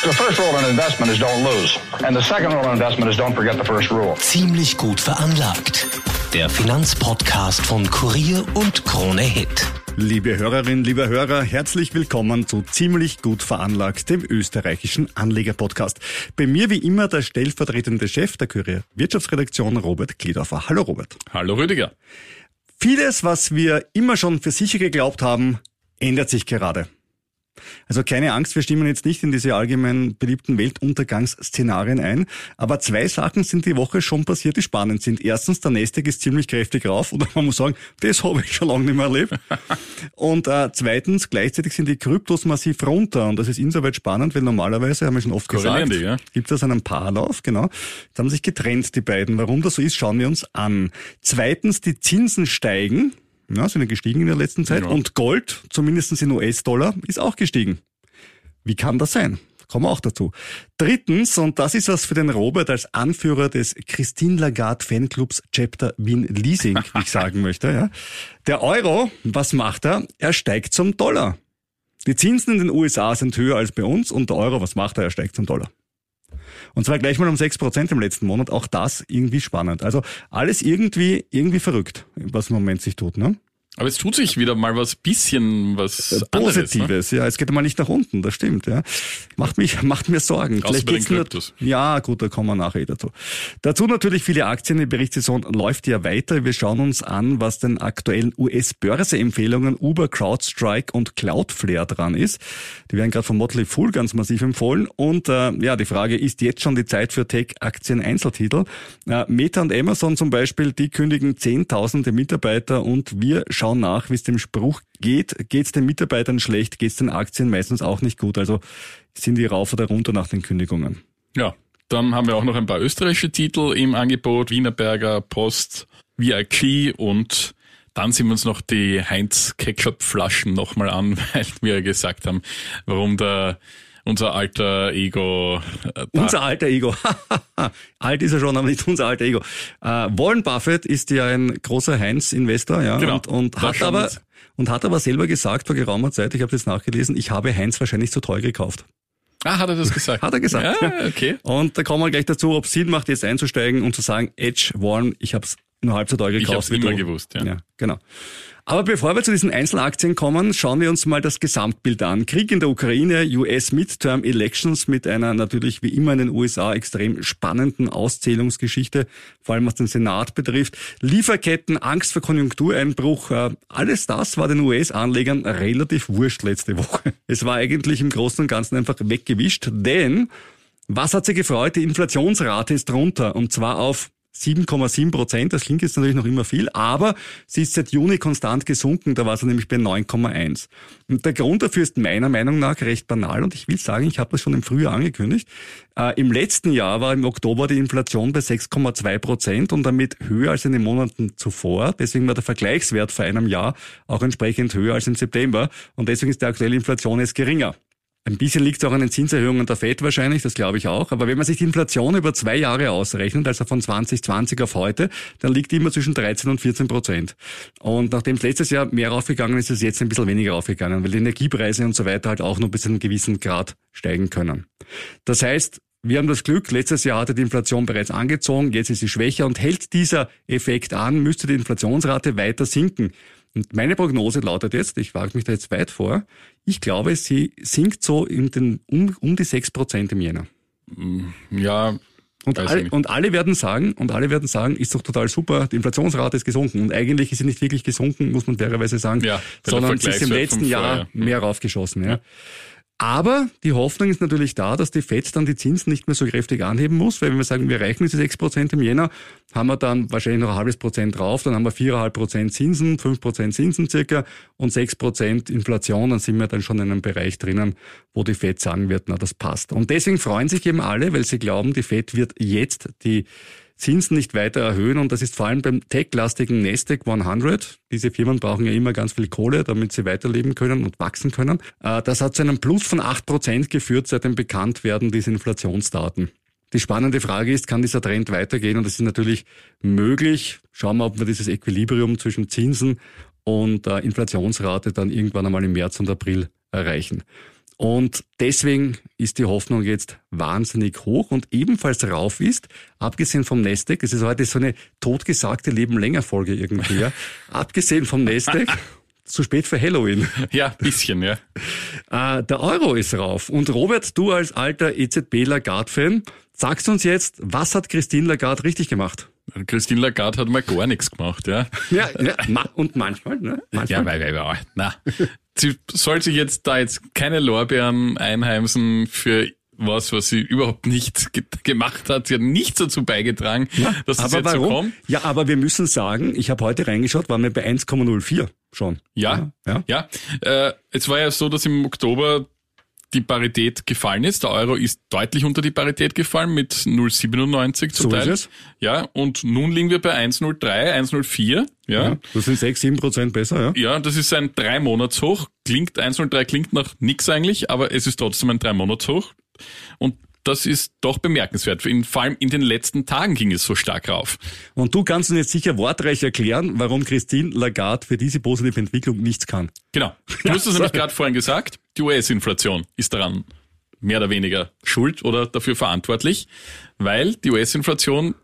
The first rule in investment is don't lose. And the second rule in investment is don't forget the first rule. Ziemlich gut veranlagt. Der Finanzpodcast von Kurier und Krone Hit. Liebe Hörerinnen, liebe Hörer, herzlich willkommen zu Ziemlich gut veranlagt, dem österreichischen Anlegerpodcast. Bei mir wie immer der stellvertretende Chef der Kurier Wirtschaftsredaktion Robert Kliedorfer. Hallo Robert. Hallo Rüdiger. Vieles, was wir immer schon für sicher geglaubt haben, ändert sich gerade. Also keine Angst, wir stimmen jetzt nicht in diese allgemein beliebten Weltuntergangsszenarien ein. Aber zwei Sachen sind die Woche schon passiert, die spannend sind. Erstens, der Nasdaq ist ziemlich kräftig rauf und man muss sagen, das habe ich schon lange nicht mehr erlebt. und äh, zweitens, gleichzeitig sind die Kryptos massiv runter. Und das ist insoweit spannend, weil normalerweise, haben wir schon oft gesagt, die, ja? gibt es einen Paarlauf, genau. Jetzt haben sich getrennt, die beiden. Warum das so ist, schauen wir uns an. Zweitens, die Zinsen steigen. Ja, sind ja gestiegen in der letzten Zeit. Ja. Und Gold, zumindest in US-Dollar, ist auch gestiegen. Wie kann das sein? Kommen wir auch dazu. Drittens, und das ist was für den Robert als Anführer des Christine Lagarde Fanclubs Chapter Wien Leasing, wie ich sagen möchte. Ja. Der Euro, was macht er? Er steigt zum Dollar. Die Zinsen in den USA sind höher als bei uns und der Euro, was macht er? Er steigt zum Dollar. Und zwar gleich mal um 6% im letzten Monat. Auch das irgendwie spannend. Also alles irgendwie, irgendwie verrückt, was im Moment sich tut. Ne? Aber es tut sich wieder mal was bisschen was anderes. Ne? Positives, ja. Es geht mal nicht nach unten, das stimmt, ja. Macht mich, macht mir Sorgen. Außer bei den nur-. Ja, gut, da kommen wir nachher eh dazu. Dazu natürlich viele Aktien. Die Berichtssaison läuft ja weiter. Wir schauen uns an, was den aktuellen US-Börseempfehlungen Uber, CrowdStrike und Cloudflare dran ist. Die werden gerade von Motley Fool ganz massiv empfohlen. Und äh, ja, die Frage ist jetzt schon die Zeit für Tech-Aktien-Einzeltitel. Äh, Meta und Amazon zum Beispiel, die kündigen zehntausende Mitarbeiter und wir schauen nach, wie es dem Spruch geht. Geht es den Mitarbeitern schlecht, geht es den Aktien meistens auch nicht gut. Also sind die rauf oder runter nach den Kündigungen. Ja, dann haben wir auch noch ein paar österreichische Titel im Angebot. Wienerberger, Post, VIP und dann sehen wir uns noch die Heinz Ketchup Flaschen nochmal an, weil wir gesagt haben, warum der unser alter Ego äh, Unser alter Ego. Alt ist er schon, aber nicht unser alter Ego. Äh, Warren Buffett ist ja ein großer Heinz-Investor, ja, Genau. und, und hat aber mit. und hat aber selber gesagt vor geraumer Zeit, ich habe das nachgelesen, ich habe Heinz wahrscheinlich zu teuer gekauft. Ah, hat er das gesagt? Hat er gesagt. Ja, okay. Und da kommen wir gleich dazu, ob es Sinn macht, jetzt einzusteigen und zu sagen, Edge, Warren, ich habe es nur halb so teuer gekauft. hab's wie immer du. gewusst, ja. ja. Genau. Aber bevor wir zu diesen Einzelaktien kommen, schauen wir uns mal das Gesamtbild an. Krieg in der Ukraine, US Midterm Elections mit einer natürlich wie immer in den USA extrem spannenden Auszählungsgeschichte, vor allem was den Senat betrifft. Lieferketten, Angst vor Konjunktureinbruch, äh, alles das war den US-Anlegern relativ wurscht letzte Woche. Es war eigentlich im Großen und Ganzen einfach weggewischt, denn was hat sie gefreut? Die Inflationsrate ist runter und zwar auf 7,7 Prozent. Das klingt jetzt natürlich noch immer viel, aber sie ist seit Juni konstant gesunken. Da war sie nämlich bei 9,1. Und der Grund dafür ist meiner Meinung nach recht banal und ich will sagen, ich habe das schon im Frühjahr angekündigt. Äh, Im letzten Jahr war im Oktober die Inflation bei 6,2 Prozent und damit höher als in den Monaten zuvor. Deswegen war der Vergleichswert vor einem Jahr auch entsprechend höher als im September und deswegen ist die aktuelle Inflation jetzt geringer. Ein bisschen liegt es auch an den Zinserhöhungen der FED wahrscheinlich, das glaube ich auch. Aber wenn man sich die Inflation über zwei Jahre ausrechnet, also von 2020 auf heute, dann liegt die immer zwischen 13 und 14 Prozent. Und nachdem es letztes Jahr mehr raufgegangen ist, ist es jetzt ein bisschen weniger raufgegangen, weil die Energiepreise und so weiter halt auch nur bis zu einem gewissen Grad steigen können. Das heißt, wir haben das Glück, letztes Jahr hatte die Inflation bereits angezogen, jetzt ist sie schwächer und hält dieser Effekt an, müsste die Inflationsrate weiter sinken. Und meine Prognose lautet jetzt, ich wage mich da jetzt weit vor, ich glaube, sie sinkt so in den, um, um die 6 Prozent im Jänner. Ja, Und alle, und alle werden sagen, und alle werden sagen, ist doch total super, die Inflationsrate ist gesunken. Und eigentlich ist sie nicht wirklich gesunken, muss man fairerweise sagen, Ja, sondern sie ist im letzten Jahr mehr raufgeschossen. Ja. Aber die Hoffnung ist natürlich da, dass die FED dann die Zinsen nicht mehr so kräftig anheben muss, weil wenn wir sagen, wir erreichen diese 6% im Jänner, haben wir dann wahrscheinlich noch ein halbes Prozent drauf, dann haben wir 4,5 Prozent Zinsen, 5% Zinsen circa und 6% Inflation, dann sind wir dann schon in einem Bereich drinnen, wo die FED sagen wird, na das passt. Und deswegen freuen sich eben alle, weil sie glauben, die FED wird jetzt die Zinsen nicht weiter erhöhen und das ist vor allem beim tech-lastigen Nasdaq 100. Diese Firmen brauchen ja immer ganz viel Kohle, damit sie weiterleben können und wachsen können. Äh, das hat zu einem Plus von 8% geführt seit dem Bekanntwerden dieser Inflationsdaten. Die spannende Frage ist, kann dieser Trend weitergehen? Und das ist natürlich möglich. Schauen wir, ob wir dieses Equilibrium zwischen Zinsen und äh, Inflationsrate dann irgendwann einmal im März und April erreichen. Und deswegen ist die Hoffnung jetzt wahnsinnig hoch und ebenfalls rauf ist, abgesehen vom Nasdaq, es ist heute so eine totgesagte Leben länger Folge irgendwie, ja. abgesehen vom Nasdaq, zu spät für Halloween. Ja, bisschen, ja. Äh, der Euro ist rauf. Und Robert, du als alter EZB Lagarde-Fan, sagst uns jetzt, was hat Christine Lagarde richtig gemacht? Christine Lagarde hat mal gar nichts gemacht, ja. Ja, ja und manchmal, ne? Manchmal. Ja, weil, weil, weil, na. Sie soll sich jetzt da jetzt keine Lorbeeren einheimsen für was, was sie überhaupt nicht ge gemacht hat. Sie hat nichts dazu beigetragen, ja, dass es jetzt warum? so kommt. Ja, aber wir müssen sagen, ich habe heute reingeschaut, waren wir bei 1,04 schon. Ja, ja. ja. ja. Äh, es war ja so, dass im Oktober die Parität gefallen ist. Der Euro ist deutlich unter die Parität gefallen mit 0,97 zum so Teil. Ist es. Ja, und nun liegen wir bei 1,03, 1,04. Ja. ja. Das sind 6, 7 Prozent besser, ja. Ja, das ist ein drei monats hoch Klingt 1,03 klingt nach nix eigentlich, aber es ist trotzdem ein drei monats hoch Und das ist doch bemerkenswert. In, vor allem in den letzten Tagen ging es so stark rauf. Und du kannst uns jetzt sicher wortreich erklären, warum Christine Lagarde für diese positive Entwicklung nichts kann. Genau. Du hast es nämlich gerade vorhin gesagt. Die US-Inflation ist daran mehr oder weniger schuld oder dafür verantwortlich, weil die US-Inflation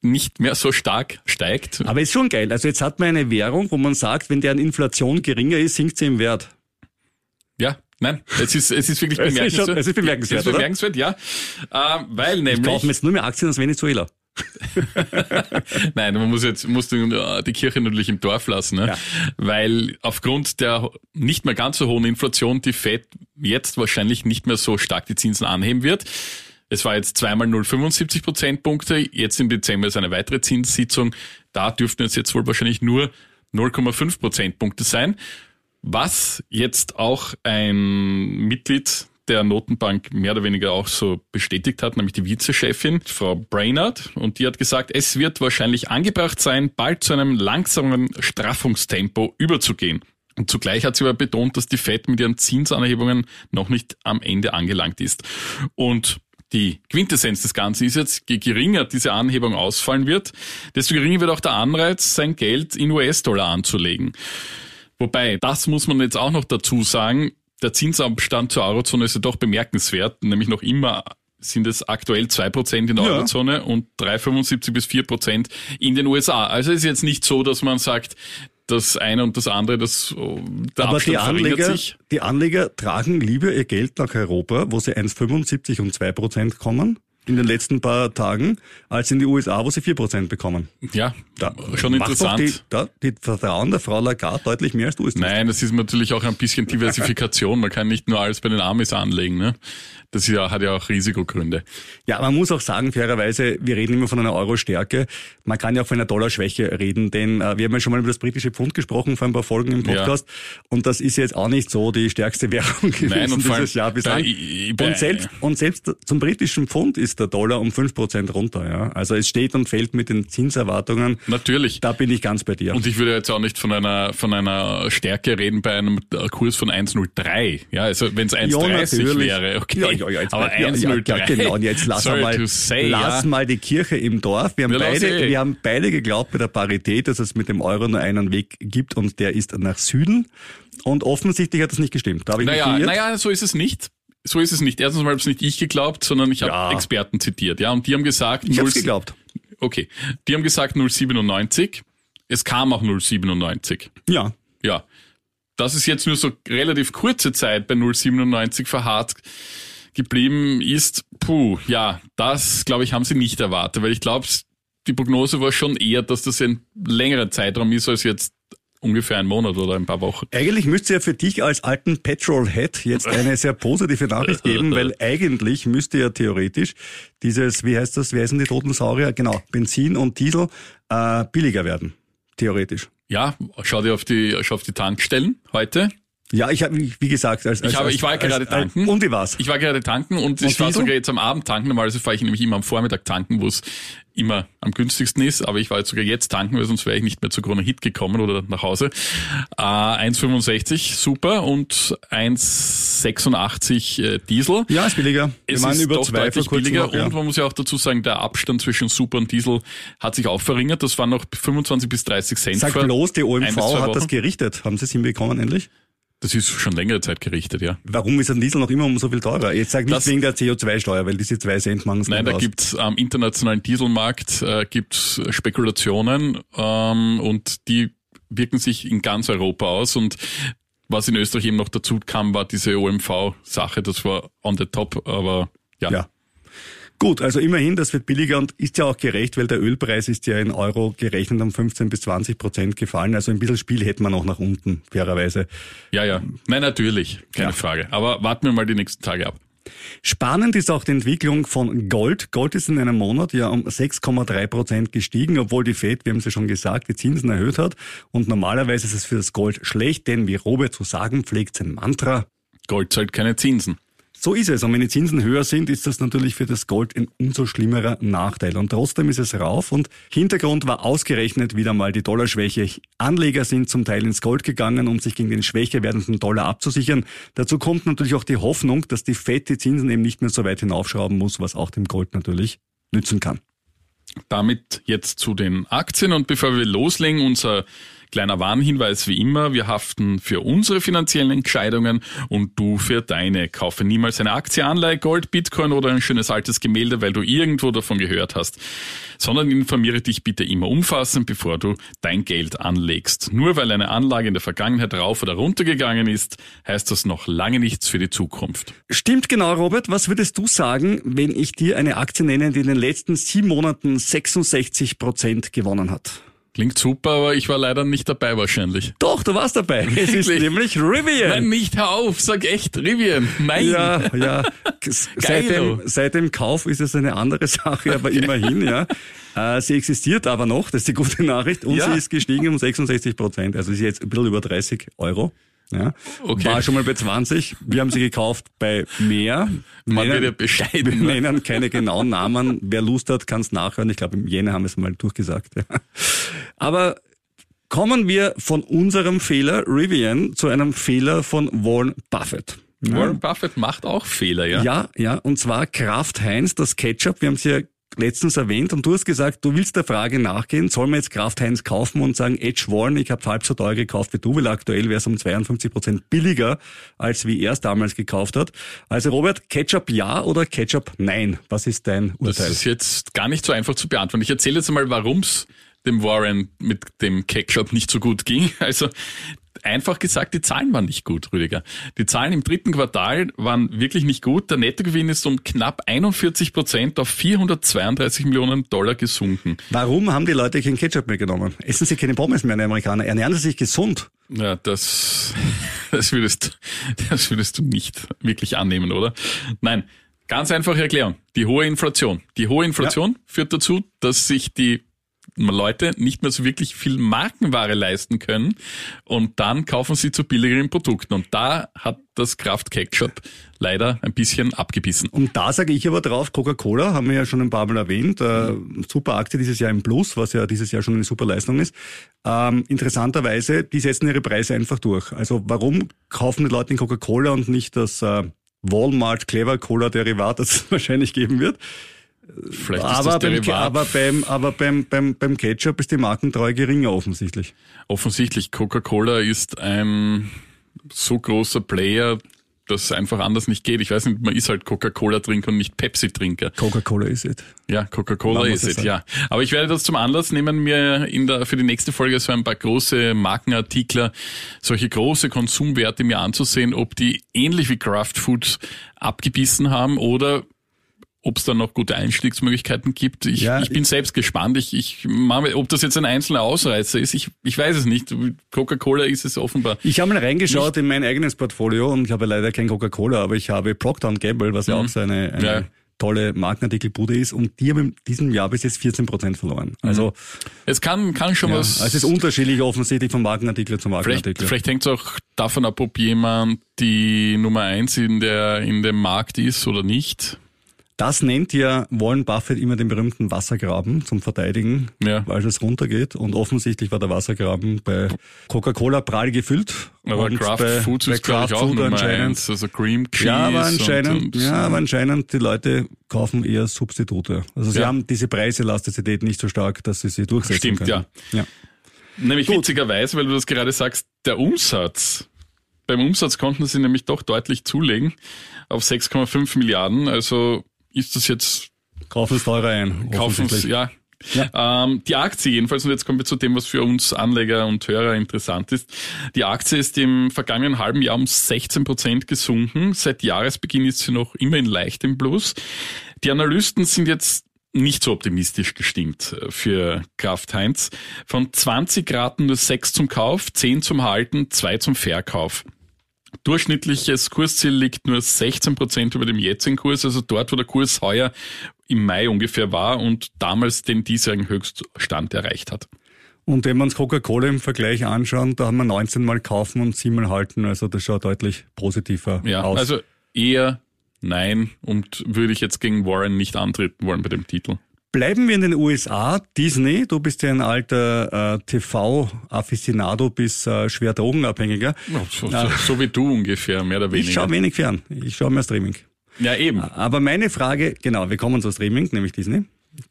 nicht mehr so stark steigt. Aber ist schon geil. Also jetzt hat man eine Währung, wo man sagt, wenn deren Inflation geringer ist, sinkt sie im Wert. Ja, Nein, es ist, es ist wirklich bemerkenswert. Es ist, schon, es ist bemerkenswert, es ist bemerkenswert, ja. Äh, weil nämlich. Ich kaufe jetzt nur mehr Aktien aus Venezuela. Nein, man muss jetzt muss die Kirche natürlich im Dorf lassen, ne? Ja. weil aufgrund der nicht mehr ganz so hohen Inflation die Fed jetzt wahrscheinlich nicht mehr so stark die Zinsen anheben wird. Es war jetzt zweimal 0,75 Prozentpunkte, jetzt im Dezember ist eine weitere Zinssitzung. Da dürften es jetzt wohl wahrscheinlich nur 0,5 Prozentpunkte sein. Was jetzt auch ein Mitglied der Notenbank mehr oder weniger auch so bestätigt hat, nämlich die Vizechefin, Frau Brainerd. Und die hat gesagt, es wird wahrscheinlich angebracht sein, bald zu einem langsamen Straffungstempo überzugehen. Und zugleich hat sie aber betont, dass die Fed mit ihren Zinsanhebungen noch nicht am Ende angelangt ist. Und die Quintessenz des Ganzen ist jetzt, je geringer diese Anhebung ausfallen wird, desto geringer wird auch der Anreiz, sein Geld in US-Dollar anzulegen. Wobei, das muss man jetzt auch noch dazu sagen, der Zinsabstand zur Eurozone ist ja doch bemerkenswert, nämlich noch immer sind es aktuell zwei Prozent in der ja. Eurozone und 3,75 bis vier Prozent in den USA. Also ist jetzt nicht so, dass man sagt, das eine und das andere, das der Aber Abstand die Anleger, sich. die Anleger tragen lieber ihr Geld nach Europa, wo sie 1,75 und zwei Prozent kommen, in den letzten paar Tagen als in die USA, wo sie vier Prozent bekommen. Ja, da, schon interessant. Die, da, die Vertrauen der Frau Lagarde deutlich mehr als du es Nein, das ist natürlich auch ein bisschen Diversifikation. Man kann nicht nur alles bei den Amis anlegen. Ne? Das ja, hat ja auch Risikogründe. Ja, man muss auch sagen, fairerweise, wir reden immer von einer Euro-Stärke. Man kann ja auch von einer Dollarschwäche reden, denn äh, wir haben ja schon mal über das britische Pfund gesprochen vor ein paar Folgen im Podcast. Ja. Und das ist jetzt auch nicht so die stärkste Währung gewesen Nein, und dieses Jahr bislang. und, selbst, und selbst zum britischen Pfund ist der Dollar um fünf Prozent runter. Ja. Also es steht und fällt mit den Zinserwartungen. Natürlich. Da bin ich ganz bei dir. Und ich würde jetzt auch nicht von einer, von einer Stärke reden bei einem Kurs von 1,03. Ja, also wenn es 1,30 ja, wäre, okay. Ja, ja, jetzt aber 1,03. Ja, ja, genau, und jetzt lass mal, say, lass ja. mal die Kirche im Dorf. Wir haben, beide, wir haben beide geglaubt bei der Parität, dass es mit dem Euro nur einen Weg gibt und der ist nach Süden. Und offensichtlich hat das nicht gestimmt. Da naja, naja, so ist es nicht so ist es nicht. Erstens mal habe es nicht ich geglaubt, sondern ich habe ja. Experten zitiert. Ja, und die haben gesagt, ich habe geglaubt. Okay, die haben gesagt 0,97. Es kam auch 0,97. Ja. Ja. Das ist jetzt nur so relativ kurze Zeit bei 0,97 verharrt geblieben ist, puh, ja, das glaube ich haben sie nicht erwartet, weil ich glaube, die Prognose war schon eher, dass das ein längerer Zeitraum ist als jetzt ungefähr einen Monat oder ein paar Wochen. Eigentlich müsste ja für dich als alten Petrolhead jetzt eine sehr positive Nachricht geben, weil eigentlich müsste ja theoretisch dieses, wie heißt das, wie heißen die toten Saurier? Genau, Benzin und Diesel äh, billiger werden. Theoretisch. Ja, schau dir auf die, schau auf die Tankstellen heute. Ja, ich habe, wie gesagt, als, als ich, habe, als, ich war gerade als, tanken. Und wie war's? Ich war gerade tanken und, Und ich war sogar jetzt am Abend tanken. Normalerweise fahre ich nämlich immer am Vormittag tanken, wo es immer am günstigsten ist. Aber ich war jetzt sogar jetzt tanken, weil sonst wäre ich nicht mehr zu Corona Hit gekommen oder nach Hause. Äh, 1,65 super und 1,86 äh, Diesel. Ja, ist billiger. Wir Es waren ist über doch zwei deutlich billiger noch, ja. und man muss ja auch dazu sagen, der Abstand zwischen Super und Diesel hat sich auch verringert. Das waren noch 25 bis 30 Cent. Sag bloß, die OMV hat das gerichtet. Haben sie es hinbekommen endlich? Das ist schon längere Zeit gerichtet, ja. Warum ist ein Diesel noch immer um so viel teurer? Jetzt sag nicht Das- wegen der CO2-Steuer, weil diese zwei Cent machen es Nein, da aus. gibt's am internationalen Dieselmarkt äh, gibt's Spekulationen ähm, und die wirken sich in ganz Europa aus und was in Österreich eben noch dazu kam, war diese OMV-Sache, das war on the top, aber ja. Ja. Gut, also immerhin, das wird billiger und ist ja auch gerecht, weil der Ölpreis ist ja in Euro gerechnet um 15 bis 20 Prozent gefallen. Also ein bisschen Spiel hätten wir noch nach unten, fairerweise. ja, ja. Nein, natürlich, keine Ja. Frage. Aber warten wir mal die nächsten Tage ab. Spannend ist auch die Entwicklung von Gold. Gold ist in einem Monat ja um 6,3 Prozent gestiegen, obwohl die Fed, wir haben es ja schon gesagt, die Zinsen erhöht hat. Und normalerweise ist es für das Gold schlecht, denn wie Robert zu sagen pflegt, sein Mantra, Gold zahlt keine Zinsen. So ist es. Und wenn die Zinsen höher sind, ist das natürlich für das Gold ein umso schlimmerer Nachteil. Und trotzdem ist es rauf. Und Hintergrund war ausgerechnet wieder mal die Dollarschwäche. Anleger sind zum Teil ins Gold gegangen, um sich gegen den schwächer werdenden Dollar abzusichern. Dazu kommt natürlich auch die Hoffnung, dass die FED die Zinsen eben nicht mehr so weit hinaufschrauben muss, was auch dem Gold natürlich nützen kann. Damit jetzt zu den Aktien und bevor wir loslegen, unser kleiner Warnhinweis wie immer, wir haften für unsere finanziellen Entscheidungen und du für deine. Kaufe niemals eine Aktie, Anleihe, Gold, Bitcoin oder ein schönes altes Gemälde, weil du irgendwo davon gehört hast, sondern informiere dich bitte immer umfassend, bevor du dein Geld anlegst. Nur weil eine Anlage in der Vergangenheit rauf oder runter gegangen ist, heißt das noch lange nichts für die Zukunft. Stimmt genau, Robert. Was würdest du sagen, wenn ich dir eine Aktie nenne, die in den letzten sieben Monaten 66 Prozent gewonnen hat? Klingt super, aber ich war leider nicht dabei wahrscheinlich. Doch, du warst dabei. Es ist nämlich Rivian. Nein, nicht hör auf, sag echt Rivian. Nein. Ja, ja. Seit dem, seit dem Kauf ist es eine andere Sache, aber immerhin, ja. Äh, Sie existiert aber noch, das ist die gute Nachricht, und Ja. sie ist gestiegen um 66 Prozent. Also sie ist jetzt ein bisschen über 30 Euro. Ja. Okay. War schon mal bei 20. Wir haben sie gekauft bei mehr. Man Nennen- wird ja bescheiden, Wir ne? nennen keine genauen Namen. Wer Lust hat, kann es nachhören. Ich glaube, im Jänner haben wir es mal durchgesagt. Ja. Aber kommen wir von unserem Fehler Rivian zu einem Fehler von Warren Buffett. Ja. Warren Buffett macht auch Fehler, ja. Ja, ja, und zwar Kraft Heinz, das Ketchup, wir haben es ja letztens erwähnt und du hast gesagt, du willst der Frage nachgehen, soll man jetzt Kraft Heinz kaufen und sagen, Edge Warren, ich habe halb so teuer gekauft wie du, weil aktuell wäre es um 52 Prozent billiger, als wie er es damals gekauft hat. Also Robert, Ketchup ja oder Ketchup nein? Was ist dein Das Urteil? ist jetzt gar nicht so einfach zu beantworten. Ich erzähle jetzt einmal, warum's dem Warren mit dem Ketchup nicht so gut ging. Also einfach gesagt, die Zahlen waren nicht gut, Rüdiger. Die Zahlen im dritten Quartal waren wirklich nicht gut. Der Nettogewinn ist um knapp 41 Prozent auf 432 Millionen Dollar gesunken. Warum haben die Leute kein Ketchup mehr genommen? Essen sie keine Pommes mehr, die Amerikaner? Ernähren sie sich gesund? Ja, das, das würdest, das würdest du nicht wirklich annehmen, oder? Nein. Ganz einfache Erklärung. Die hohe Inflation. Die hohe Inflation führt dazu, dass sich die Leute nicht mehr so wirklich viel Markenware leisten können und dann kaufen sie zu billigeren Produkten. Und da hat das Kraft Ketchup leider ein bisschen abgebissen. Und da sage ich aber drauf, Coca-Cola, haben wir ja schon ein paar Mal erwähnt, äh, super Aktie dieses Jahr im Plus, was ja dieses Jahr schon eine super Leistung ist. Ähm, interessanterweise, die setzen ihre Preise einfach durch. Also warum kaufen die Leute den Coca-Cola und nicht das äh, Walmart Clever Cola Derivat, das es wahrscheinlich geben wird? Vielleicht Aber, beim, aber, beim, aber beim, beim, beim Ketchup ist die Markentreue geringer offensichtlich. offensichtlich. Coca-Cola ist ein so großer Player, dass es einfach anders nicht geht. Ich weiß nicht, man ist halt Coca-Cola-Trinker und nicht Pepsi-Trinker. Coca-Cola ist es. Ja, Coca-Cola es, es ja. Aber ich werde das zum Anlass nehmen, mir in der, für die nächste Folge so ein paar große Markenartikler, solche große Konsumwerte mir anzusehen, ob die ähnlich wie Kraft Food abgebissen haben oder ob es dann noch gute Einstiegsmöglichkeiten gibt. Ich, Ja, ich bin selbst gespannt. Ich, ich mache, ob das jetzt ein einzelner Ausreißer ist, ich, ich weiß es nicht. Coca-Cola ist es offenbar. Ich habe mal reingeschaut in mein eigenes Portfolio und ich habe leider kein Coca-Cola, aber ich habe Procter Gamble, was ja auch so eine, eine Ja. tolle Markenartikelbude ist und die haben in diesem Jahr bis jetzt 14 Prozent verloren. Also, Es kann, kann schon ja, was. also es ist unterschiedlich offensichtlich von Markenartikel zu Vielleicht, Markenartikel. vielleicht hängt es auch davon ab, ob jemand die Nummer eins in der in dem Markt ist oder nicht. Das nennt ja Warren Buffett immer den berühmten Wassergraben zum Verteidigen, Ja. weil es runtergeht. Und offensichtlich war der Wassergraben bei Coca-Cola prall gefüllt. Aber und Kraft bei, Foods bei ist glaube ich auch Food anscheinend. eins. Also Cream Cheese. Ja, aber anscheinend, und, und, ja, aber anscheinend die Leute kaufen eher Substitute. Also sie Ja. haben diese Preiselastizität nicht so stark, dass sie sie durchsetzen Stimmt, können. ja. Nämlich witzigerweise, weil du das gerade sagst, der Umsatz. Beim Umsatz konnten sie nämlich doch deutlich zulegen auf 6,5 Milliarden. Also ist das jetzt Kaufen es teurer ein. kaufen offensichtlich. ja. Ähm, die Aktie jedenfalls, und jetzt kommen wir zu dem, was für uns Anleger und Hörer interessant ist. Die Aktie ist im vergangenen halben Jahr um 16 Prozent gesunken. Seit Jahresbeginn ist sie noch immer in leichtem Plus. Die Analysten sind jetzt nicht so optimistisch gestimmt äh, für Kraft Heinz. Von 20 raten nur 6 zum Kauf, 10 zum Halten, 2 zum Verkauf. Durchschnittliches Kursziel liegt nur 16 Prozent über dem jetzigen Kurs, also dort, wo der Kurs heuer im Mai ungefähr war und damals den diesjährigen Höchststand erreicht hat. Und wenn wir uns Coca-Cola im Vergleich anschauen, da haben wir 19 Mal kaufen und 7 Mal halten. Also das schaut deutlich positiver Ja, aus. also eher nein und würde ich jetzt gegen Warren nicht antreten wollen bei dem Titel. Bleiben wir in den USA. Disney, du bist ja ein alter äh, TV-Afficionado bis äh, schwer Drogenabhängiger. So, so, so wie du ungefähr, mehr oder Ich weniger. schaue wenig fern. Ich schaue mehr Streaming. ja, eben. Aber meine Frage, genau, wir kommen zu Streaming, nämlich Disney.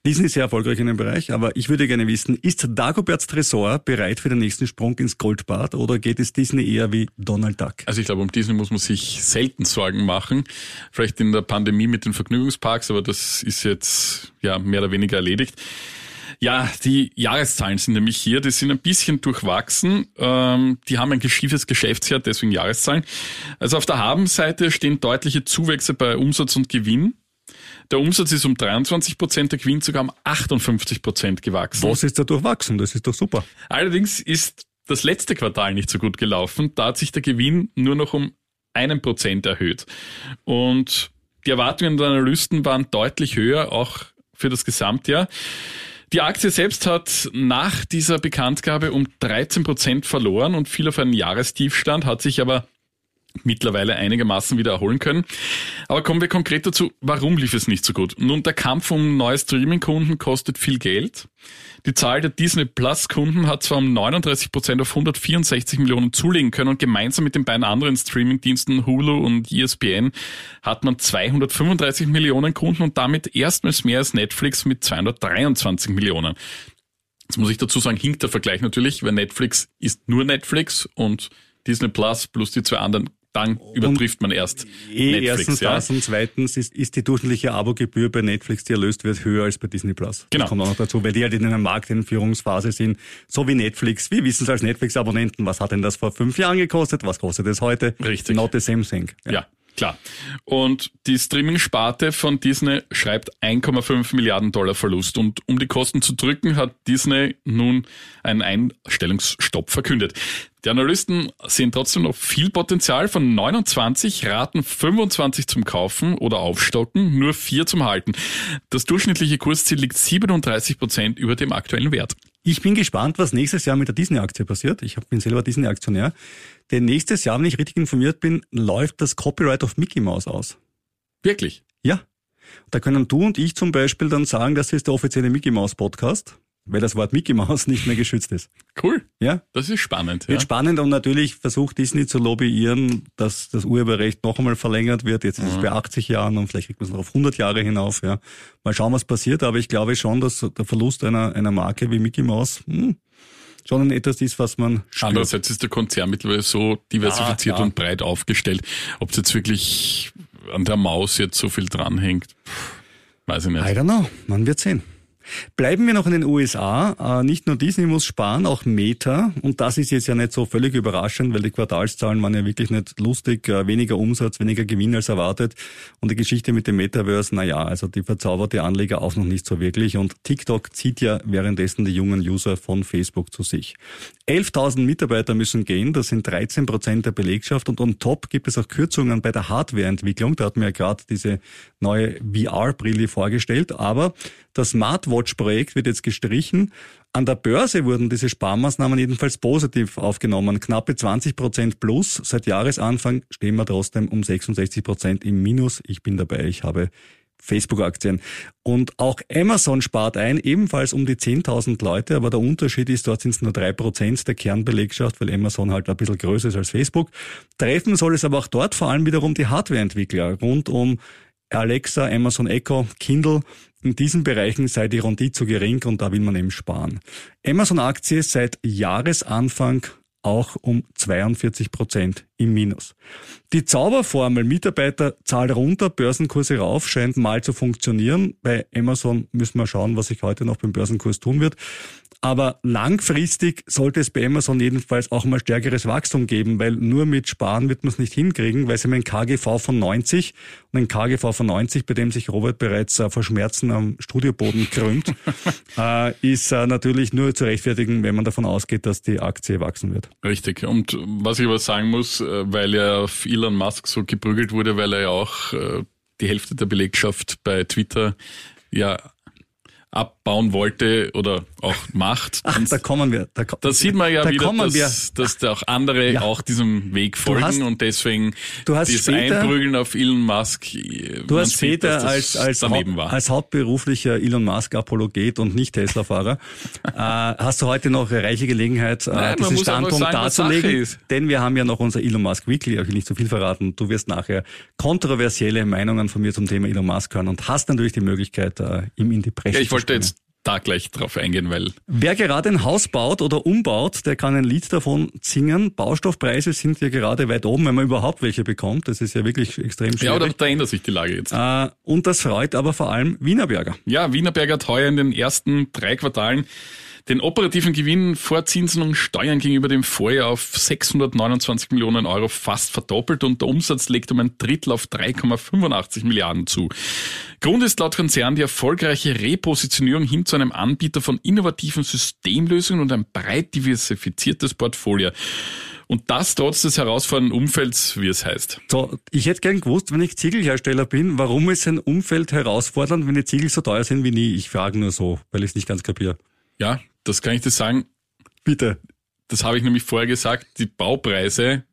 Disney ist sehr erfolgreich in dem Bereich, aber ich würde gerne wissen, ist Dagoberts Tresor bereit für den nächsten Sprung ins Goldbad oder geht es Disney eher wie Donald Duck? Also ich glaube, um Disney muss man sich selten Sorgen machen. Vielleicht in der Pandemie mit den Vergnügungsparks, aber das ist jetzt ja mehr oder weniger erledigt. Ja, die Jahreszahlen sind nämlich hier, die sind ein bisschen durchwachsen. Ähm, die haben ein geschieftes Geschäftsjahr, deswegen Jahreszahlen. Also auf der Habenseite stehen deutliche Zuwächse bei Umsatz und Gewinn. Der Umsatz ist um 23 Prozent, der Gewinn sogar um 58 Prozent gewachsen. Was ist da durchwachsen? Das ist doch super. Allerdings ist das letzte Quartal nicht so gut gelaufen. Da hat sich der Gewinn nur noch um einen Prozent erhöht. Und die Erwartungen der Analysten waren deutlich höher, auch für das Gesamtjahr. Die Aktie selbst hat nach dieser Bekanntgabe um 13 Prozent verloren und fiel auf einen Jahrestiefstand, hat sich aber mittlerweile einigermaßen wieder erholen können. Aber kommen wir konkret dazu, warum lief es nicht so gut? Nun, der Kampf um neue Streaming-Kunden kostet viel Geld. Die Zahl der Disney Plus Kunden hat zwar um 39 Prozent auf 164 Millionen zulegen können und gemeinsam mit den beiden anderen Streaming-Diensten Hulu und ESPN hat man 235 Millionen Kunden und damit erstmals mehr als Netflix mit 223 Millionen. Jetzt muss ich dazu sagen, hinkt der Vergleich natürlich, weil Netflix ist nur Netflix und Disney Plus plus die zwei anderen, dann übertrifft man erst Eh, Netflix. erstens ja. das und zweitens ist, ist die durchschnittliche Abogebühr bei Netflix, die erlöst wird, höher als bei Disney Plus. Genau. Das kommt auch noch dazu, weil die halt in einer Markteinführungsphase sind, so wie Netflix. Wir wissen es als Netflix-Abonnenten, was hat denn das vor fünf Jahren gekostet, was kostet es heute? Richtig. Not the same thing. Ja, klar. Und die Streaming-Sparte von Disney schreibt 1,5 Milliarden Dollar Verlust. Und um die Kosten zu drücken, hat Disney nun einen Einstellungsstopp verkündet. Die Analysten sehen trotzdem noch viel Potenzial. Von 29 raten 25 zum Kaufen oder Aufstocken, nur 4 zum Halten. Das durchschnittliche Kursziel liegt 37 Prozent über dem aktuellen Wert. Ich bin gespannt, was nächstes Jahr mit der Disney-Aktie passiert. Ich bin selber Disney-Aktionär. Denn nächstes Jahr, wenn ich richtig informiert bin, läuft das Copyright of Mickey Mouse aus. Wirklich. Ja. Da können du und ich zum Beispiel dann sagen, das ist der offizielle Mickey Mouse Podcast, weil das Wort Mickey Mouse nicht mehr geschützt ist. Cool. Ja? Das ist spannend. Ja. Wird spannend und natürlich versucht Disney zu lobbyieren, dass das Urheberrecht noch einmal verlängert wird. Jetzt ist es bei 80 Jahren und vielleicht kriegt man es noch auf 100 Jahre hinauf. Ja. Mal schauen, was passiert. Aber ich glaube schon, dass der Verlust einer, einer Marke wie Mickey Mouse hm, schon etwas ist, was man spürt. Andererseits ist der Konzern mittlerweile so diversifiziert Ja, ja. und breit aufgestellt. Ob es jetzt wirklich an der Maus jetzt so viel dranhängt, weiß ich I nicht. don't know. Man wird sehen. Bleiben wir noch in den USA. Äh, nicht nur Disney muss sparen, auch Meta. Und das ist jetzt ja nicht so völlig überraschend, weil die Quartalszahlen waren ja wirklich nicht lustig. Äh, weniger Umsatz, weniger Gewinn als erwartet. Und die Geschichte mit dem Metaverse, na ja, also die verzaubert die Anleger auch noch nicht so wirklich. Und TikTok zieht ja währenddessen die jungen User von Facebook zu sich. 11.000 Mitarbeiter müssen gehen, das sind 13 Prozent der Belegschaft. Und on top gibt es auch Kürzungen bei der Hardwareentwicklung. Da hat mir ja gerade diese neue VR-Brille vorgestellt. Aber das Smartwatch-Projekt wird jetzt gestrichen. An der Börse wurden diese Sparmaßnahmen jedenfalls positiv aufgenommen. Knappe 20 Prozent plus. Seit Jahresanfang stehen wir trotzdem um 66 Prozent im Minus. Ich bin dabei. Ich habe Facebook-Aktien. Und auch Amazon spart ein, ebenfalls um die 10.000 Leute, aber der Unterschied ist, dort sind es nur drei Prozent der Kernbelegschaft, weil Amazon halt ein bisschen größer ist als Facebook. Treffen soll es aber auch dort vor allem wiederum die Hardwareentwickler rund um Alexa, Amazon Echo, Kindle. In diesen Bereichen sei die Rendite zu gering und da will man eben sparen. Amazon-Aktie seit Jahresanfang auch um 42 Prozent im Minus. Die Zauberformel Mitarbeiterzahl runter, Börsenkurse rauf scheint mal zu funktionieren. Bei Amazon müssen wir schauen, was sich heute noch beim Börsenkurs tun wird. Aber langfristig sollte es bei Amazon jedenfalls auch mal stärkeres Wachstum geben, weil nur mit Sparen wird man es nicht hinkriegen, weil sie haben ein KGV von 90 und ein KGV von 90, bei dem sich Robert bereits äh, vor Schmerzen am Studioboden krümmt, äh, ist äh, natürlich nur zu rechtfertigen, wenn man davon ausgeht, dass die Aktie wachsen wird. Richtig. Und was ich aber sagen muss, äh, weil ja auf Elon Musk so geprügelt wurde, weil er ja auch äh, die Hälfte der Belegschaft bei Twitter ja abbauen wollte oder auch macht. Ach, da kommen wir. Da, da sieht man ja wieder, dass, dass da auch andere ja. auch diesem Weg folgen hast, und deswegen du hast das später, Einprügeln auf Elon Musk. Du hast später sieht, als, als, war. als hauptberuflicher Elon Musk-Apologet und nicht Tesla-Fahrer äh, hast du heute noch reiche Gelegenheit, äh, Nein, diesen Standpunkt sagen, darzulegen. Denn wir haben ja noch unser Elon Musk Weekly, ich will nicht zu viel verraten. Du wirst nachher kontroversielle Meinungen von mir zum Thema Elon Musk hören und hast natürlich die Möglichkeit, äh, ihm in die Presse ja, wollte jetzt da gleich drauf eingehen, weil. Wer gerade ein Haus baut oder umbaut, der kann ein Lied davon singen. Baustoffpreise sind ja gerade weit oben, wenn man überhaupt welche bekommt. Das ist ja wirklich extrem schwierig. Ja, oder da ändert sich die Lage jetzt. Äh, und das freut aber vor allem Wienerberger. Ja, Wienerberger hat heuer in den ersten drei Quartalen den operativen Gewinn vor Zinsen und Steuern gegenüber dem Vorjahr auf 629 Millionen Euro fast verdoppelt und der Umsatz legt um ein Drittel auf 3,85 Milliarden zu. Grund ist laut Konzern die erfolgreiche Repositionierung hin zu einem Anbieter von innovativen Systemlösungen und ein breit diversifiziertes Portfolio. Und das trotz des herausfordernden Umfelds, wie es heißt. So, ich hätte gern gewusst, wenn ich Ziegelhersteller bin, warum ist ein Umfeld herausfordernd, wenn die Ziegel so teuer sind wie nie? Ich frage nur so, weil ich es nicht ganz kapiere. Ja, das kann ich dir sagen. Bitte. Das habe ich nämlich vorher gesagt. Die Baupreise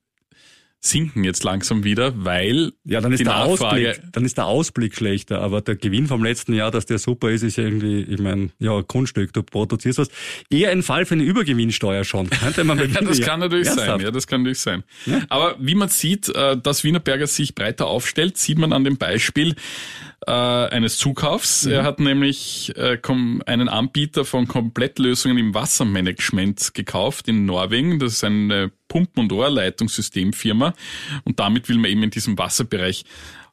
sinken jetzt langsam wieder, weil ja, dann ist die der Nachfrage, Ausblick, dann ist der Ausblick schlechter, aber der Gewinn vom letzten Jahr, dass der super ist, ist ja irgendwie, ich meine, ja, Kunststück, du produzierst was. Eher ein Fall für eine Übergewinnsteuer schon. Könnte man ja, das kann natürlich Ernsthaft? sein, ja, das kann natürlich sein. Ja? Aber wie man sieht, äh, dass Wienerberger sich breiter aufstellt, sieht man an dem Beispiel, äh, eines Zukaufs. Mhm. Er hat nämlich äh, einen Anbieter von Komplettlösungen im Wassermanagement gekauft in Norwegen. Das ist eine Pumpen- und Rohrleitungssystemfirma. Und damit will man eben in diesem Wasserbereich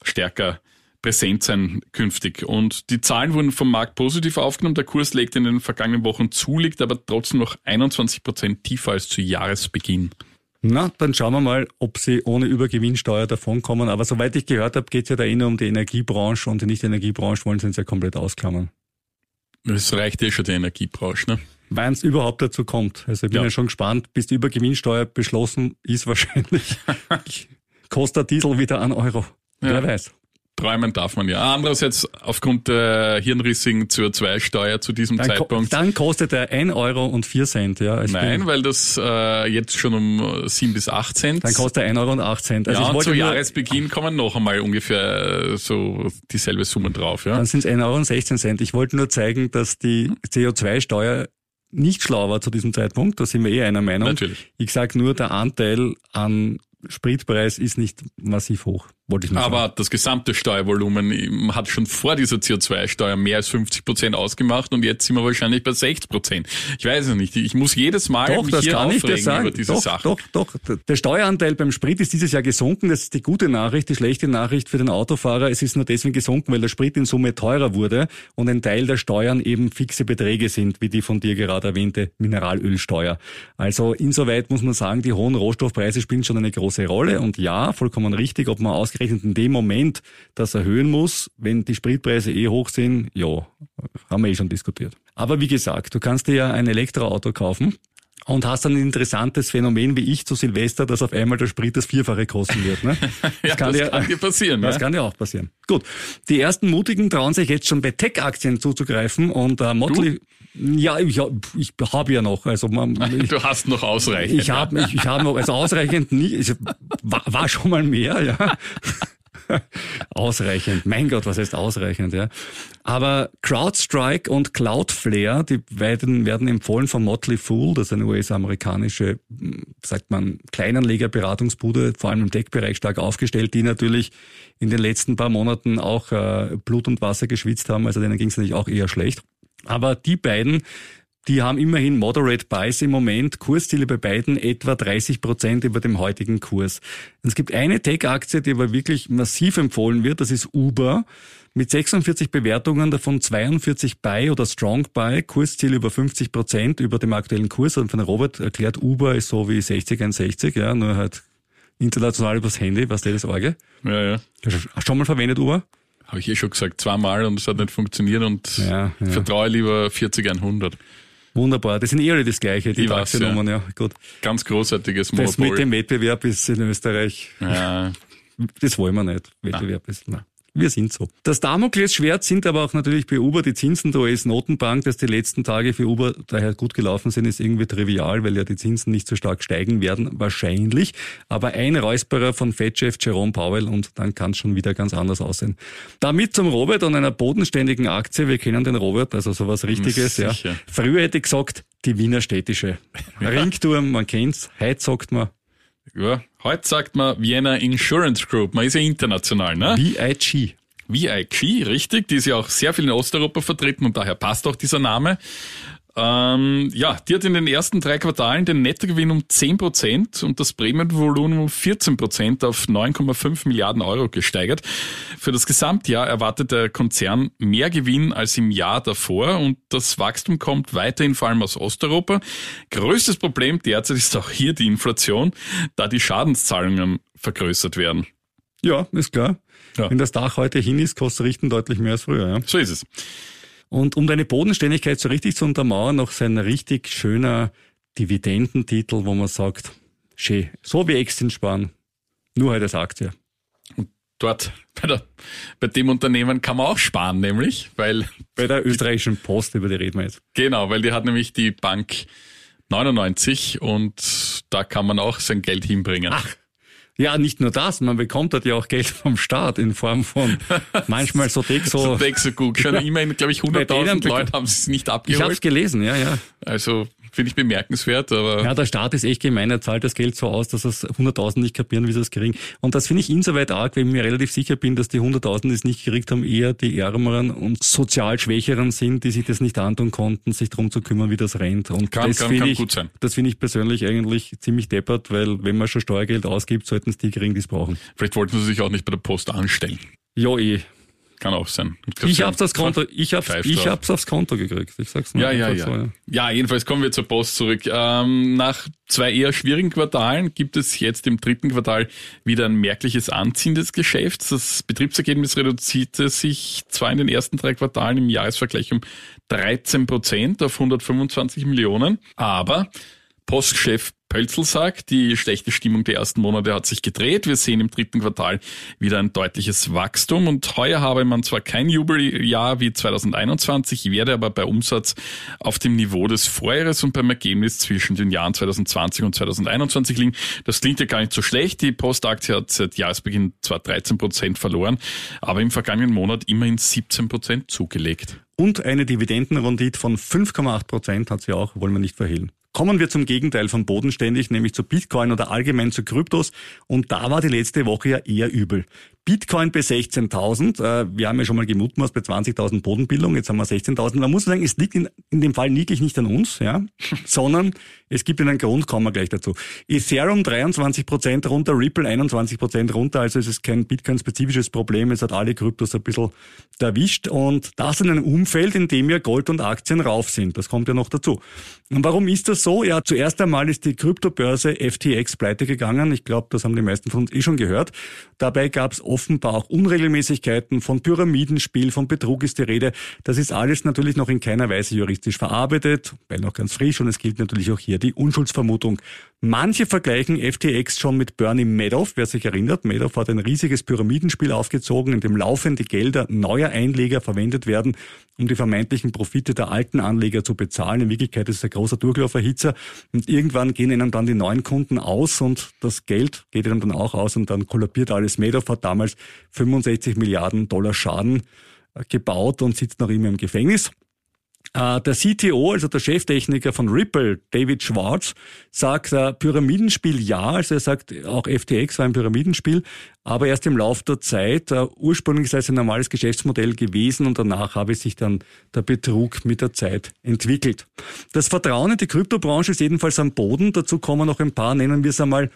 stärker präsent sein künftig. Und die Zahlen wurden vom Markt positiv aufgenommen. Der Kurs legt in den vergangenen Wochen zu, liegt aber trotzdem noch 21 Prozent tiefer als zu Jahresbeginn. Na, dann schauen wir mal, ob sie ohne Übergewinnsteuer davonkommen. Aber soweit ich gehört habe, geht es ja da eh nur um die Energiebranche und die Nicht-Energiebranche wollen sie uns ja komplett ausklammern. Das reicht eh schon die Energiebranche, ne? Wenn es überhaupt dazu kommt. Also ich bin ja, ja schon gespannt, bis die Übergewinnsteuer beschlossen ist wahrscheinlich. kostet Diesel wieder einen Euro. Ja. Wer weiß. Träumen darf man ja. Andererseits aufgrund der hirnrissigen CO2-Steuer zu diesem dann Zeitpunkt. Ko dann kostet er 1 Euro und 4 Cent, ja. Nein, weil das äh, jetzt schon um 7 bis 8 Cent. Dann kostet er 1 Euro und 8 Cent. Also ja, und zu Jahresbeginn kommen noch einmal ungefähr äh, so dieselbe Summe drauf. Ja. Dann sind es 1 Euro und 16 Cent. Ich wollte nur zeigen, dass die CO2-Steuer nicht schlau war zu diesem Zeitpunkt. Da sind wir eh einer Meinung. Natürlich. Ich sage nur, der Anteil an Spritpreis ist nicht massiv hoch. Wollte ich nur Aber sagen. das gesamte Steuervolumen hat schon vor dieser CO2-Steuer mehr als 50 Prozent ausgemacht und jetzt sind wir wahrscheinlich bei 60 Prozent. Ich weiß es nicht. Ich muss jedes Mal Doch, mich hier aufregen sagen. über diese doch, Sache. doch, doch. Der Steueranteil beim Sprit ist dieses Jahr gesunken. Das ist die gute Nachricht. Die schlechte Nachricht für den Autofahrer, es ist nur deswegen gesunken, weil der Sprit in Summe teurer wurde und ein Teil der Steuern eben fixe Beträge sind, wie die von dir gerade erwähnte Mineralölsteuer. Also insoweit muss man sagen, die hohen Rohstoffpreise spielen schon eine große Rolle. Und ja, vollkommen richtig, ob man ausgerechnet in dem Moment das erhöhen muss, wenn die Spritpreise eh hoch sind, ja, haben wir eh schon diskutiert. Aber wie gesagt, du kannst dir ja ein Elektroauto kaufen und hast dann ein interessantes Phänomen wie ich zu Silvester, dass auf einmal der Sprit das Vierfache kosten wird. Ne? ja, das dir- kann dir passieren. Das ja. kann ja auch passieren. Gut, die ersten Mutigen trauen sich jetzt schon bei Tech-Aktien zuzugreifen und äh, Motley, ja, ich, ich habe ja noch, also man, ich, Du hast noch ausreichend. ich habe ich, ich hab noch, also ausreichend nie, ich, war, war schon mal mehr, ja. ausreichend. Mein Gott, was heißt ausreichend, ja. Aber CrowdStrike und Cloudflare, die beiden werden empfohlen von Motley Fool, das ist eine US-amerikanische, hm, sagt man, Kleinanlegerberatungsbude, vor allem im Tech-Bereich stark aufgestellt, die natürlich in den letzten paar Monaten auch äh, Blut und Wasser geschwitzt haben, also denen ging es natürlich auch eher schlecht. Aber die beiden die haben immerhin Moderate Buys im Moment, Kursziele bei beiden etwa 30 Prozent über dem heutigen Kurs. Und es gibt eine Tech-Aktie, die aber wirklich massiv empfohlen wird, das ist Uber. Mit 46 Bewertungen, davon 42 Buy oder Strong Buy, Kursziel über 50 Prozent über dem aktuellen Kurs. Und von Robert erklärt, Uber ist so wie 60, 61, ja, nur halt international übers Handy, was der das Orge. Ja, ja. Hast du schon mal verwendet Uber? Habe ich eh schon gesagt, zweimal und es hat nicht funktioniert und Ja, ja. vertraue lieber 40 100. Wunderbar. Das sind eh alle das Gleiche, die Taxinummern, ja. Gut. Ganz großartiges Das mit Monopol. dem Wettbewerb ist in Österreich ja, Das wollen wir nicht. Wettbewerb ist, na, wir sind so. Das Damoklesschwert sind aber auch natürlich bei Uber die Zinsen der US-Notenbank, dass die letzten Tage für Uber daher gut gelaufen sind, ist irgendwie trivial, weil ja die Zinsen nicht so stark steigen werden, wahrscheinlich. Aber ein Räusperer von Fed-Chef Jerome Powell und dann kann es schon wieder ganz anders aussehen. Damit zum Robert und einer bodenständigen Aktie. Wir kennen den Robert, also sowas Richtiges, ja. Früher hätte ich gesagt, die Wiener Städtische. Ringturm, man kennt's. Heute sagt man ja. Heute sagt man Vienna Insurance Group. Man ist ja international, ne? VIG. VIG, richtig. Die ist ja auch sehr viel in Osteuropa vertreten und daher passt auch dieser Name. Ähm, ja, die hat in den ersten drei Quartalen den Nettogewinn um 10 Prozent und das Prämienvolumen um 14 Prozent auf 9,5 Milliarden Euro gesteigert. Für das Gesamtjahr erwartet der Konzern mehr Gewinn als im Jahr davor und das Wachstum kommt weiterhin vor allem aus Osteuropa. Größtes Problem derzeit ist auch hier die Inflation, da die Schadenszahlungen vergrößert werden. Ja, ist klar. Ja. Wenn das Dach heute hin ist, kostet Richten deutlich mehr als früher. Ja. So ist es. Und um deine Bodenständigkeit so richtig zu untermauern, noch sein richtig schöner Dividendentitel, wo man sagt, schön, so wie Extin sparen, nur halt als Aktie. dort bei, der, bei dem Unternehmen kann man auch sparen, nämlich, weil, Bei der österreichischen Post, über die reden wir jetzt. genau, weil die hat nämlich die Bank 99 und da kann man auch sein Geld hinbringen. Ach, Ja, nicht nur das, man bekommt dort ja auch Geld vom Staat in Form von manchmal so dick so gut. Schon immerhin, glaube ich, Bei denen 100.000 bek- Leute haben es nicht Ich hab's abgeholt. gelesen, ja, ja. Also finde ich bemerkenswert, aber Ja, der Staat ist echt gemein, er zahlt das Geld so aus, dass es 100.000 nicht kapieren, wie sie es kriegen. Und das finde ich insoweit arg, weil ich mir relativ sicher bin, dass die 100.000, die es nicht gekriegt haben, eher die Ärmeren und sozial Schwächeren sind, die sich das nicht antun konnten, sich drum zu kümmern, wie das rennt. Und Kann- das kann- finde kann ich, gut sein. Das finde ich persönlich eigentlich ziemlich deppert, weil wenn man schon Steuergeld ausgibt, sollten es die kriegen, die es brauchen. vielleicht wollten sie sich auch nicht bei der Post anstellen. Ja, eh. Kann auch sein. Ich hab's aufs Konto, ich hab's, ich hab's aufs Konto gekriegt. Ich sag's mal. Ja, ja, ja. so, Ja, jedenfalls kommen wir zur Post zurück. Ähm, nach zwei eher schwierigen Quartalen gibt es jetzt im dritten Quartal wieder ein merkliches Anziehen des Geschäfts. Das Betriebsergebnis reduzierte sich zwar in den ersten drei Quartalen im Jahresvergleich um 13 Prozent auf 125 Millionen, aber Postchef Pölzl sagt, die schlechte Stimmung der ersten Monate hat sich gedreht. Wir sehen im dritten Quartal wieder ein deutliches Wachstum und heuer habe man zwar kein Jubeljahr wie 2021, werde aber bei Umsatz auf dem Niveau des Vorjahres und beim Ergebnis zwischen den Jahren 2020 und 2021 liegen. Das klingt ja gar nicht so schlecht. Die Postaktie hat seit Jahresbeginn zwar 13 Prozent verloren, aber im vergangenen Monat immerhin 17 Prozent zugelegt. Und eine Dividendenrendite von 5,8 Prozent hat sie auch, wollen wir nicht verhehlen. Kommen wir zum Gegenteil von bodenständig, nämlich zu Bitcoin oder allgemein zu Kryptos. Und da war die letzte Woche ja eher übel. Bitcoin bei 16.000. Äh, wir haben ja schon mal gemutmaßt bei 20.000 Bodenbildung, jetzt haben wir 16.000. Man muss sagen, es liegt in, in dem Fall wirklich nicht an uns, ja, sondern es gibt einen Grund, kommen wir gleich dazu. Ethereum 23 Prozent runter, Ripple 21 Prozent runter, also es ist kein Bitcoin-spezifisches Problem, es hat alle Kryptos ein bisschen erwischt und das in einem Umfeld, in dem ja Gold und Aktien rauf sind. Das kommt ja noch dazu. Und warum ist das so? Ja, zuerst einmal ist die Kryptobörse FTX pleite gegangen. Ich glaube, das haben die meisten von uns eh schon gehört. Dabei gab es offenbar auch Unregelmäßigkeiten, von Pyramidenspiel, von Betrug ist die Rede. Das ist alles natürlich noch in keiner Weise juristisch verarbeitet, weil noch ganz frisch und es gilt natürlich auch hier die Unschuldsvermutung. Manche vergleichen FTX schon mit Bernie Madoff, wer sich erinnert. Madoff hat ein riesiges Pyramidenspiel aufgezogen, in dem laufende Gelder neuer Einleger verwendet werden, um die vermeintlichen Profite der alten Anleger zu bezahlen. In Wirklichkeit ist es ein großer Durchlauferhitzer und irgendwann gehen ihnen dann die neuen Kunden aus und das Geld geht ihnen dann auch aus und dann kollabiert alles. Madoff hat damals 65 Milliarden Dollar Schaden äh, gebaut und sitzt noch immer im Gefängnis. Äh, der CTO, also der Cheftechniker von Ripple, David Schwartz, sagt, äh, Pyramidenspiel ja, also er sagt, auch FTX war ein Pyramidenspiel, aber erst im Laufe der Zeit, ursprünglich sei es ein normales Geschäftsmodell gewesen und danach habe sich dann der Betrug mit der Zeit entwickelt. Das Vertrauen in die Kryptobranche ist jedenfalls am Boden, dazu kommen noch ein paar, nennen wir es einmal,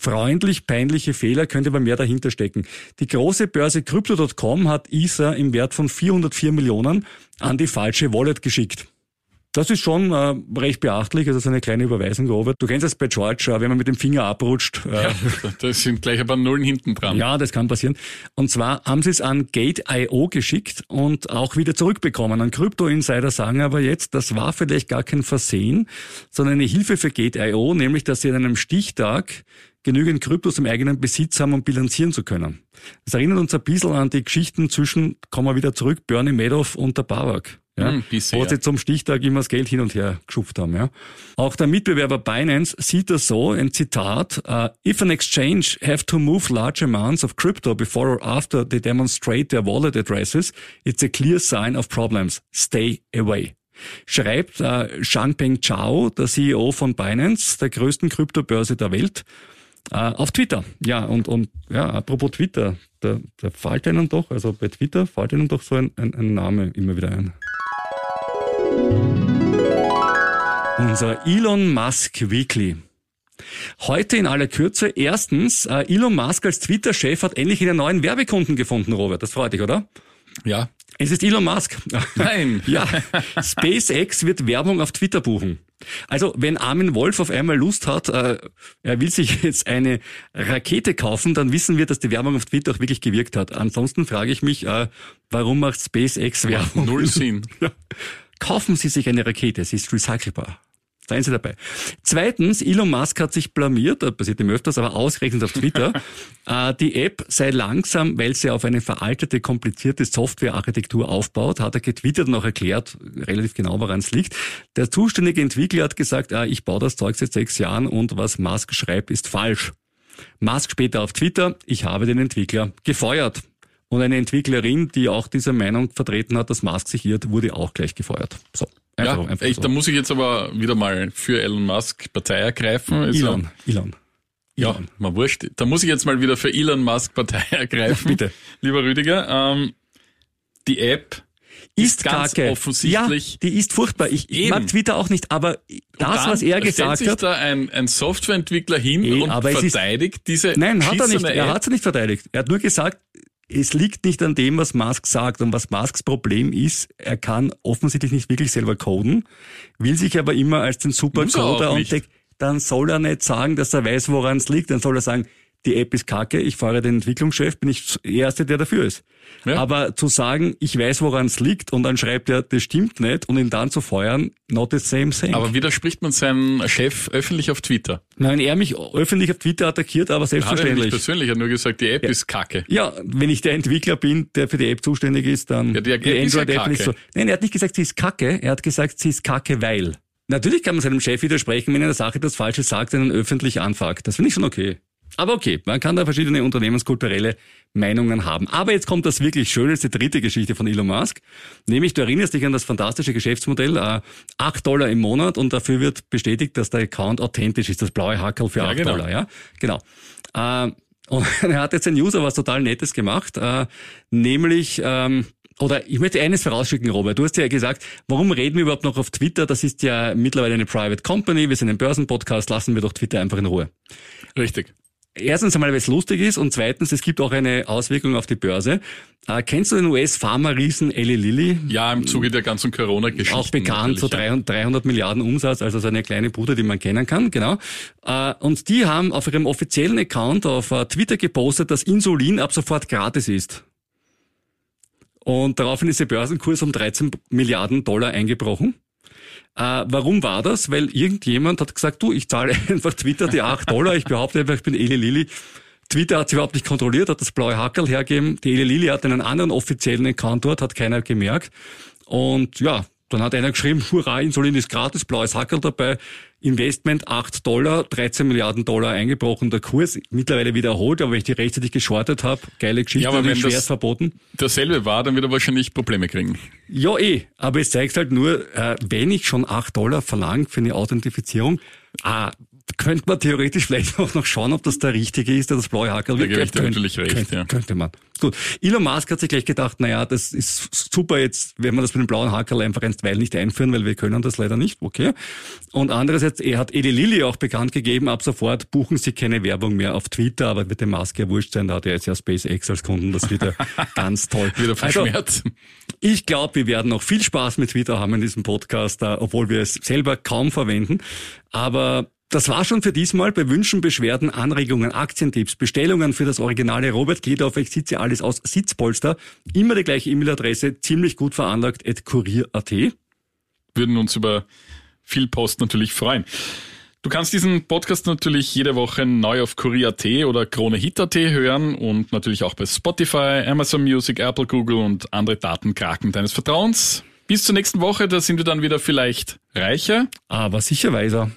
freundlich peinliche Fehler, könnte aber mehr dahinter stecken. Die große Börse Crypto.com hat ISA im Wert von 404 Millionen an die falsche Wallet geschickt. Das ist schon äh, recht beachtlich, also so eine kleine Überweisung, Robert. Du kennst das bei George, äh, wenn man mit dem Finger abrutscht. Äh, ja, das sind gleich ein paar Nullen hinten dran. Ja, das kann passieren. Und zwar haben sie es an Gate.io geschickt und auch wieder zurückbekommen. Ein Krypto-Insider sagen aber jetzt, das war vielleicht gar kein Versehen, sondern eine Hilfe für Gate.io, nämlich dass sie an einem Stichtag genügend Kryptos im eigenen Besitz haben, um bilanzieren zu können. Das erinnert uns ein bisschen an die Geschichten zwischen, kommen wir wieder zurück, Bernie Madoff und der Barack. Ja, hm, wo sie zum Stichtag immer das Geld hin und her geschupft haben. Ja. Auch der Mitbewerber Binance sieht das so, ein Zitat, uh, if an exchange have to move large amounts of crypto before or after they demonstrate their wallet addresses, it's a clear sign of problems. Stay away. Schreibt äh, Shangpeng Chao, der CEO von Binance, der größten Kryptobörse der Welt. Äh, auf Twitter. Ja, und, und ja, apropos Twitter, da, da fällt einem doch, also bei Twitter fällt einem doch so ein, ein, ein Name immer wieder ein. Unser Elon Musk Weekly. Heute in aller Kürze. Erstens, äh, Elon Musk als Twitter-Chef hat endlich einen neuen Werbekunden gefunden, Robert. Das freut dich, oder? Ja. Es ist Elon Musk. Nein. ja. SpaceX wird Werbung auf Twitter buchen. Also wenn Armin Wolf auf einmal Lust hat, äh, er will sich jetzt eine Rakete kaufen, dann wissen wir, dass die Werbung auf Twitter auch wirklich gewirkt hat. Ansonsten frage ich mich, äh, warum macht SpaceX Werbung? Null Sinn. Ja. Kaufen Sie sich eine Rakete, sie ist recycelbar. Seien Sie dabei. Zweitens, Elon Musk hat sich blamiert, das passiert ihm öfters, aber ausgerechnet auf Twitter. äh, die App sei langsam, weil sie auf eine veraltete, komplizierte Softwarearchitektur aufbaut, hat er getwittert und auch erklärt, relativ genau, woran es liegt. Der zuständige Entwickler hat gesagt, äh, ich baue das Zeug seit sechs Jahren und was Musk schreibt, ist falsch. Musk später auf Twitter, ich habe den Entwickler gefeuert. Und eine Entwicklerin, die auch diese Meinung vertreten hat, dass Musk sich irrt, wurde auch gleich gefeuert. So. Einfach, ja, einfach ich, so. da muss ich jetzt aber wieder mal für Elon Musk Partei ergreifen. Also, Elon, Elon. Ja, mal wurscht. Da muss ich jetzt mal wieder für Elon Musk Partei ergreifen. Bitte. Lieber Rüdiger, ähm, die App ist, ist ganz Kacke. offensichtlich. Ja, die ist furchtbar. Ich, ich mag Twitter auch nicht, aber das, was er gesagt stellt sich da ein, ein Softwareentwickler hin Ey, und verteidigt ist, diese Nein, hat er nicht. App. Er hat sie nicht verteidigt. Er hat nur gesagt, es liegt nicht an dem, was Musk sagt. Und was Musks Problem ist, er kann offensichtlich nicht wirklich selber coden, will sich aber immer als den Supercoder und dann soll er nicht sagen, dass er weiß, woran es liegt. Dann soll er sagen, die App ist kacke, ich fahre den Entwicklungschef, bin ich der Erste, der dafür ist. Ja. Aber zu sagen, ich weiß, woran es liegt und dann schreibt er, das stimmt nicht und ihn dann zu feuern, not the same thing. Aber widerspricht man seinen Chef öffentlich auf Twitter? Nein, er mich öffentlich auf Twitter attackiert, aber selbstverständlich. Hat er persönlich hat nur gesagt, die App ja. ist kacke. Ja, wenn ich der Entwickler bin, der für die App zuständig ist, dann ja, die, die Android-App ja nicht so. Nein, er hat nicht gesagt, sie ist kacke, er hat gesagt, sie ist kacke, weil. Natürlich kann man seinem Chef widersprechen, wenn er eine Sache das Falsche sagt, und dann öffentlich anfragt. Das finde ich schon okay. Aber okay, man kann da verschiedene unternehmenskulturelle Meinungen haben. Aber jetzt kommt das wirklich schöne, die dritte Geschichte von Elon Musk. Nämlich, du erinnerst dich an das fantastische Geschäftsmodell, äh, 8 Dollar im Monat und dafür wird bestätigt, dass der Account authentisch ist, das blaue Hackerl für ja, 8 genau. Dollar. Ja, genau. Äh, Und er hat jetzt ein User was total Nettes gemacht, äh, nämlich, ähm, oder ich möchte eines vorausschicken, Robert. Du hast ja gesagt, warum reden wir überhaupt noch auf Twitter? Das ist ja mittlerweile eine Private Company, wir sind ein Börsenpodcast, lassen wir doch Twitter einfach in Ruhe. Richtig. Erstens einmal, weil es lustig ist und zweitens, es gibt auch eine Auswirkung auf die Börse. Äh, kennst du den US-Pharma-Riesen Eli Lilly? Ja, im Zuge der ganzen Corona-Geschichte. Auch bekannt, so 300, 300 Milliarden Umsatz, also so eine kleine Bude, die man kennen kann, genau. Äh, und die haben auf ihrem offiziellen Account auf äh, Twitter gepostet, dass Insulin ab sofort gratis ist. Und daraufhin ist der Börsenkurs um 13 Milliarden Dollar eingebrochen. Äh, warum war das? Weil irgendjemand hat gesagt, du, ich zahle einfach Twitter die 8 Dollar, ich behaupte einfach, ich bin Eli Lilly. Twitter hat sie überhaupt nicht kontrolliert, hat das blaue Hackerl hergegeben. Die Eli Lilly hat einen anderen offiziellen Account dort, hat keiner gemerkt. Und ja, dann hat einer geschrieben, hurra, Insulin ist gratis, blaues Hackerl dabei. Investment 8 Dollar, 13 Milliarden Dollar eingebrochen, der Kurs mittlerweile wieder erholt, aber wenn ich die rechtzeitig geschortet habe, geile Geschichte, Ja, aber wenn schwer das- verboten. Derselbe war, dann wird er wahrscheinlich Probleme kriegen. Ja, eh. Aber es zeigt halt nur, äh, wenn ich schon 8 Dollar verlange für eine Authentifizierung, ah, könnte man theoretisch vielleicht auch noch schauen, ob das der richtige ist, der das blaue Hackerl Da gebe ich dir natürlich recht, könnte, ja. Könnte man. Gut. Elon Musk hat sich gleich gedacht, naja, das ist super jetzt, wenn wir das mit dem blauen Hackerl einfach einstweilen nicht einführen, weil wir können das leider nicht, okay. Und andererseits, er hat Eli Lilly auch bekannt gegeben, ab sofort buchen sie keine Werbung mehr auf Twitter, aber wird dem Musk ja wurscht sein, da hat er jetzt ja SpaceX als Kunden, das wird ja ganz toll. Wieder Also, verschmerzt. ich glaube, wir werden noch viel Spaß mit Twitter haben in diesem Podcast, äh, obwohl wir es selber kaum verwenden. Aber das war schon für diesmal. Bei Wünschen, Beschwerden, Anregungen, Aktientipps, Bestellungen für das originale Robert auf Ich sitze alles aus Sitzpolster. Immer die gleiche E-Mail-Adresse, ziemlich gut veranlagt, at kurier.at. würden uns über viel Post natürlich freuen. Du kannst diesen Podcast natürlich jede Woche neu auf Kurier.at oder KroneHit.at hören und natürlich auch bei Spotify, Amazon Music, Apple, Google und andere Datenkraken deines Vertrauens. Bis zur nächsten Woche, da sind wir dann wieder vielleicht reicher. Aber sicher weiser.